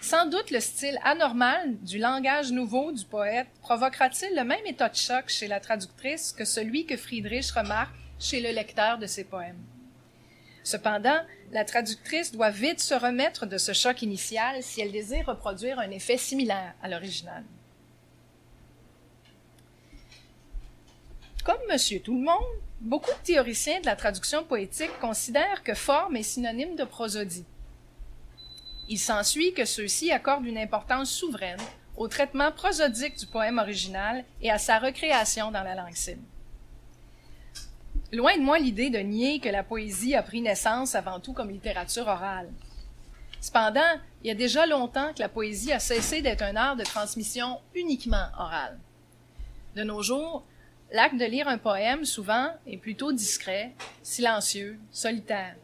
Sans doute le style anormal du langage nouveau du poète provoquera-t-il le même état de choc chez la traductrice que celui que Friedrich remarque chez le lecteur de ses poèmes? Cependant, la traductrice doit vite se remettre de ce choc initial si elle désire reproduire un effet similaire à l'original. Comme Monsieur Tout-le-Monde, beaucoup de théoriciens de la traduction poétique considèrent que forme est synonyme de prosodie. Il s'ensuit que ceux-ci accordent une importance souveraine au traitement prosodique du poème original et à sa recréation dans la langue cible. Loin de moi l'idée de nier que la poésie a pris naissance avant tout comme littérature orale. Cependant, il y a déjà longtemps que la poésie a cessé d'être un art de transmission uniquement orale. De nos jours, l'acte de lire un poème, souvent, est plutôt discret, silencieux, solitaire.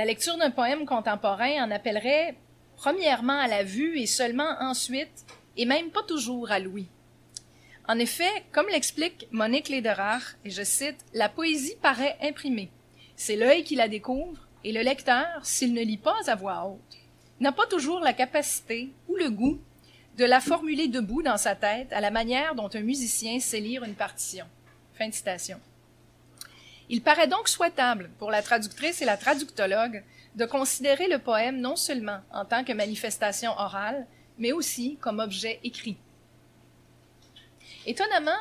La lecture d'un poème contemporain en appellerait premièrement à la vue et seulement ensuite, et même pas toujours à l'ouïe. En effet, comme l'explique Monique Lederach, et je cite, la poésie paraît imprimée. C'est l'œil qui la découvre, et le lecteur, s'il ne lit pas à voix haute, n'a pas toujours la capacité ou le goût de la formuler debout dans sa tête à la manière dont un musicien sait lire une partition. Fin de citation. Il paraît donc souhaitable pour la traductrice et la traductologue de considérer le poème non seulement en tant que manifestation orale, mais aussi comme objet écrit. Étonnamment,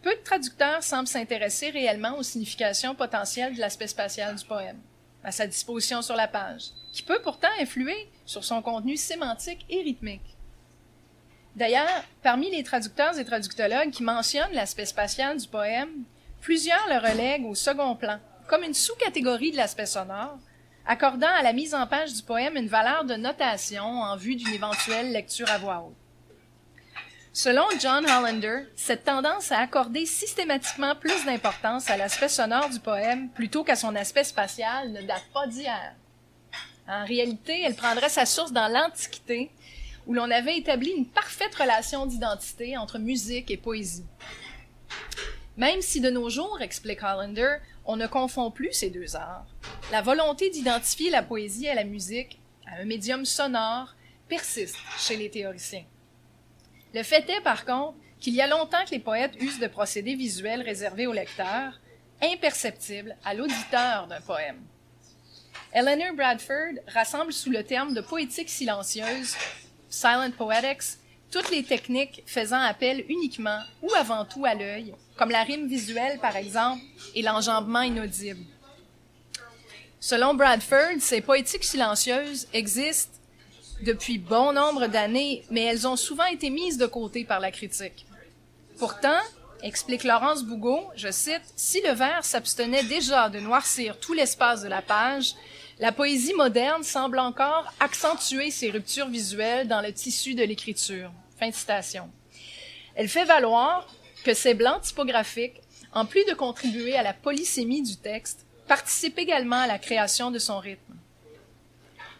peu de traducteurs semblent s'intéresser réellement aux significations potentielles de l'aspect spatial du poème, à sa disposition sur la page, qui peut pourtant influer sur son contenu sémantique et rythmique. D'ailleurs, parmi les traducteurs et traductologues qui mentionnent l'aspect spatial du poème, plusieurs le relèguent au second plan, comme une sous-catégorie de l'aspect sonore, accordant à la mise en page du poème une valeur de notation en vue d'une éventuelle lecture à voix haute. Selon John Hollander, cette tendance à accorder systématiquement plus d'importance à l'aspect sonore du poème plutôt qu'à son aspect spatial ne date pas d'hier. En réalité, elle prendrait sa source dans l'Antiquité, où l'on avait établi une parfaite relation d'identité entre musique et poésie. Même si de nos jours, explique Hollander, on ne confond plus ces deux arts, la volonté d'identifier la poésie à la musique, à un médium sonore, persiste chez les théoriciens. Le fait est, par contre, qu'il y a longtemps que les poètes usent de procédés visuels réservés au lecteur, imperceptibles à l'auditeur d'un poème. Eleanor Bradford rassemble sous le terme de poétique silencieuse, silent poetics, toutes les techniques faisant appel uniquement ou avant tout à l'œil, comme la rime visuelle par exemple et l'enjambement inaudible. Selon Bradford, ces poétiques silencieuses existent depuis bon nombre d'années, mais elles ont souvent été mises de côté par la critique. Pourtant, explique Laurence Bougot, je cite, Si le vers s'abstenait déjà de noircir tout l'espace de la page, la poésie moderne semble encore accentuer ces ruptures visuelles dans le tissu de l'écriture. Citation. Elle fait valoir que ces blancs typographiques, en plus de contribuer à la polysémie du texte, participent également à la création de son rythme.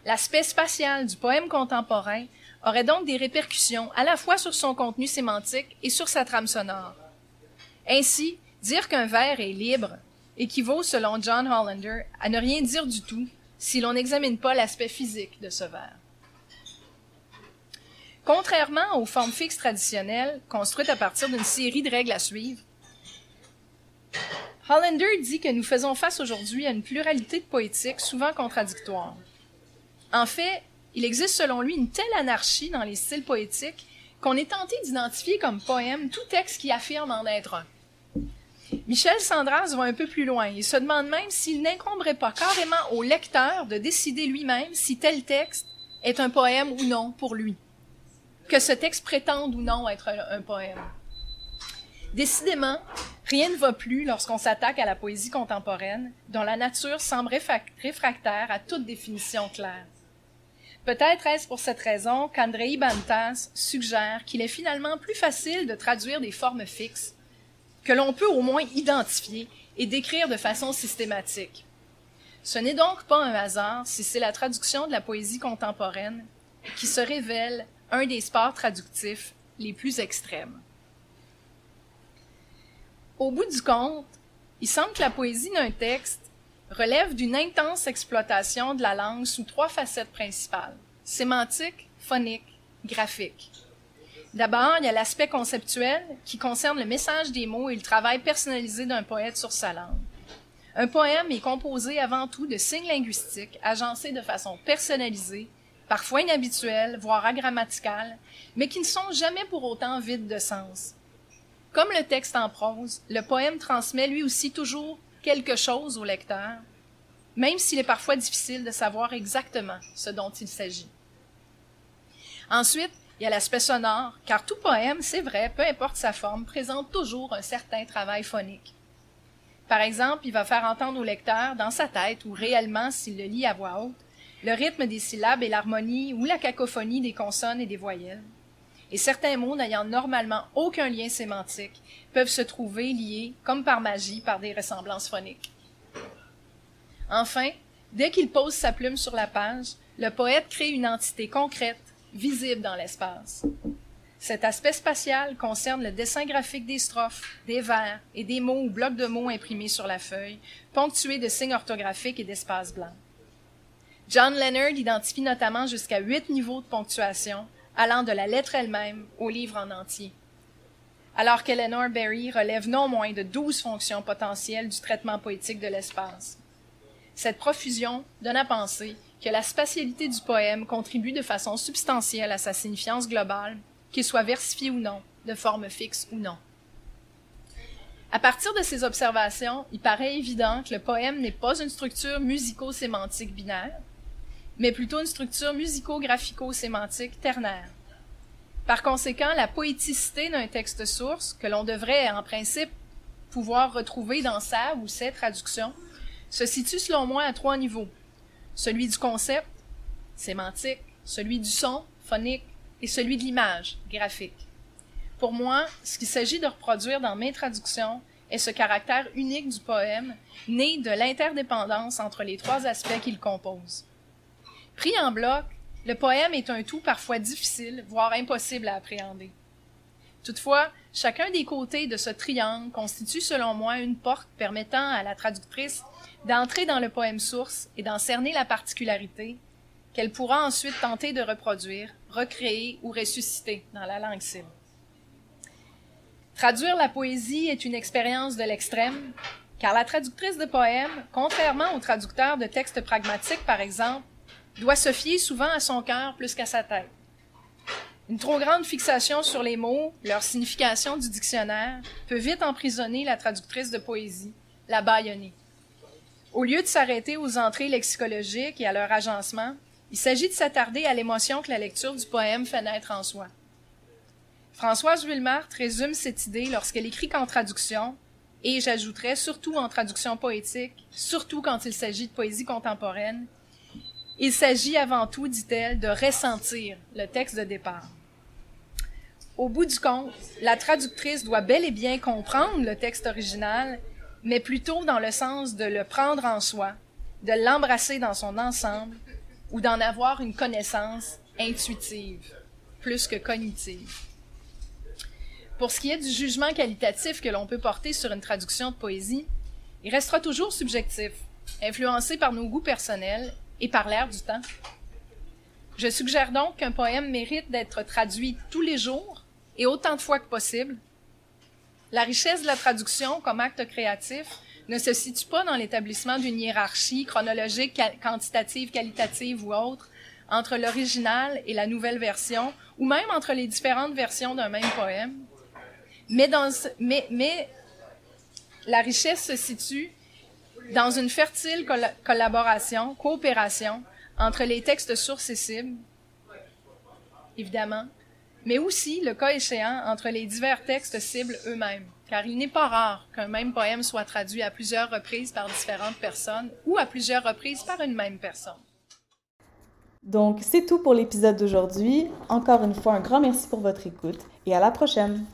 L'aspect spatial du poème contemporain aurait donc des répercussions à la fois sur son contenu sémantique et sur sa trame sonore. Ainsi, dire qu'un vers est libre équivaut, selon John Hollander, à ne rien dire du tout si l'on n'examine pas l'aspect physique de ce vers. Contrairement aux formes fixes traditionnelles, construites à partir d'une série de règles à suivre, Hollander dit que nous faisons face aujourd'hui à une pluralité de poétiques souvent contradictoires. En fait, il existe selon lui une telle anarchie dans les styles poétiques qu'on est tenté d'identifier comme poème tout texte qui affirme en être un. Michel Sandras va un peu plus loin. Il se demande même s'il n'incomberait pas carrément au lecteur de décider lui-même si tel texte est un poème ou non pour lui. Que ce texte prétende ou non être un, poème. Décidément, rien ne va plus lorsqu'on s'attaque à la poésie contemporaine, dont la nature semble réfractaire à toute définition claire. Peut-être est-ce pour cette raison qu'Andrei Bantas suggère qu'il est finalement plus facile de traduire des formes fixes, que l'on peut au moins identifier et décrire de façon systématique. Ce n'est donc pas un hasard si c'est la traduction de la poésie contemporaine qui se révèle un des sports traductifs les plus extrêmes. Au bout du compte, il semble que la poésie d'un texte relève d'une intense exploitation de la langue sous trois facettes principales sémantique, phonique, graphique. D'abord, il y a l'aspect conceptuel qui concerne le message des mots et le travail personnalisé d'un poète sur sa langue. Un poème est composé avant tout de signes linguistiques agencés de façon personnalisée, parfois inhabituelle, voire agrammaticale, mais qui ne sont jamais pour autant vides de sens. Comme le texte en prose, le poème transmet lui aussi toujours quelque chose au lecteur, même s'il est parfois difficile de savoir exactement ce dont il s'agit. Ensuite, il y a l'aspect sonore, car tout poème, c'est vrai, peu importe sa forme, présente toujours un certain travail phonique. Par exemple, il va faire entendre au lecteur, dans sa tête ou réellement s'il le lit à voix haute, le rythme des syllabes et l'harmonie ou la cacophonie des consonnes et des voyelles. Et certains mots n'ayant normalement aucun lien sémantique peuvent se trouver liés, comme par magie, par des ressemblances phoniques. Enfin, dès qu'il pose sa plume sur la page, le poète crée une entité concrète, visible dans l'espace. Cet aspect spatial concerne le dessin graphique des strophes, des vers et des mots ou blocs de mots imprimés sur la feuille, ponctués de signes orthographiques et d'espaces blancs. John Leonard identifie notamment jusqu'à huit niveaux de ponctuation, allant de la lettre elle-même au livre en entier. Alors qu'Eleanor Berry relève non moins de douze fonctions potentielles du traitement poétique de l'espace. Cette profusion donne à penser que la spatialité du poème contribue de façon substantielle à sa signifiance globale, qu'il soit versifié ou non, de forme fixe ou non. À partir de ces observations, il paraît évident que le poème n'est pas une structure musico-sémantique binaire, mais plutôt une structure musico-graphico-sémantique ternaire. Par conséquent, la poéticité d'un texte source, que l'on devrait en principe pouvoir retrouver dans sa ou ses traductions, se situe selon moi à trois niveaux. Celui du concept, sémantique, celui du son, phonique, et celui de l'image, graphique. Pour moi, ce qu'il s'agit de reproduire dans mes traductions est ce caractère unique du poème, né de l'interdépendance entre les trois aspects qu'il compose. Pris en bloc, le poème est un tout parfois difficile, voire impossible à appréhender. Toutefois, chacun des côtés de ce triangle constitue selon moi une porte permettant à la traductrice d'entrer dans le poème source et d'en cerner la particularité qu'elle pourra ensuite tenter de reproduire, recréer ou ressusciter dans la langue cible. Traduire la poésie est une expérience de l'extrême, car la traductrice de poèmes, contrairement au traducteur de textes pragmatiques par exemple, doit se fier souvent à son cœur plus qu'à sa tête. Une trop grande fixation sur les mots, leur signification du dictionnaire, peut vite emprisonner la traductrice de poésie, la bâillonner. Au lieu de s'arrêter aux entrées lexicologiques et à leur agencement, il s'agit de s'attarder à l'émotion que la lecture du poème fait naître en soi. Françoise Wilmart résume cette idée lorsqu'elle écrit qu'en traduction, et j'ajouterais surtout en traduction poétique, surtout quand il s'agit de poésie contemporaine, il s'agit avant tout, dit-elle, de ressentir le texte de départ. Au bout du compte, la traductrice doit bel et bien comprendre le texte original, mais plutôt dans le sens de le prendre en soi, de l'embrasser dans son ensemble ou d'en avoir une connaissance intuitive, plus que cognitive. Pour ce qui est du jugement qualitatif que l'on peut porter sur une traduction de poésie, il restera toujours subjectif, influencé par nos goûts personnels et par l'air du temps. Je suggère donc qu'un poème mérite d'être traduit tous les jours et autant de fois que possible. La richesse de la traduction comme acte créatif ne se situe pas dans l'établissement d'une hiérarchie chronologique, quantitative, qualitative ou autre entre l'original et la nouvelle version, ou même entre les différentes versions d'un même poème. Mais, mais la richesse se situe dans une fertile collaboration, coopération entre les textes sources et cibles, évidemment, mais aussi, le cas échéant, entre les divers textes cibles eux-mêmes, car il n'est pas rare qu'un même poème soit traduit à plusieurs reprises par différentes personnes ou à plusieurs reprises par une même personne. Donc, c'est tout pour l'épisode d'aujourd'hui. Encore une fois, un grand merci pour votre écoute et à la prochaine!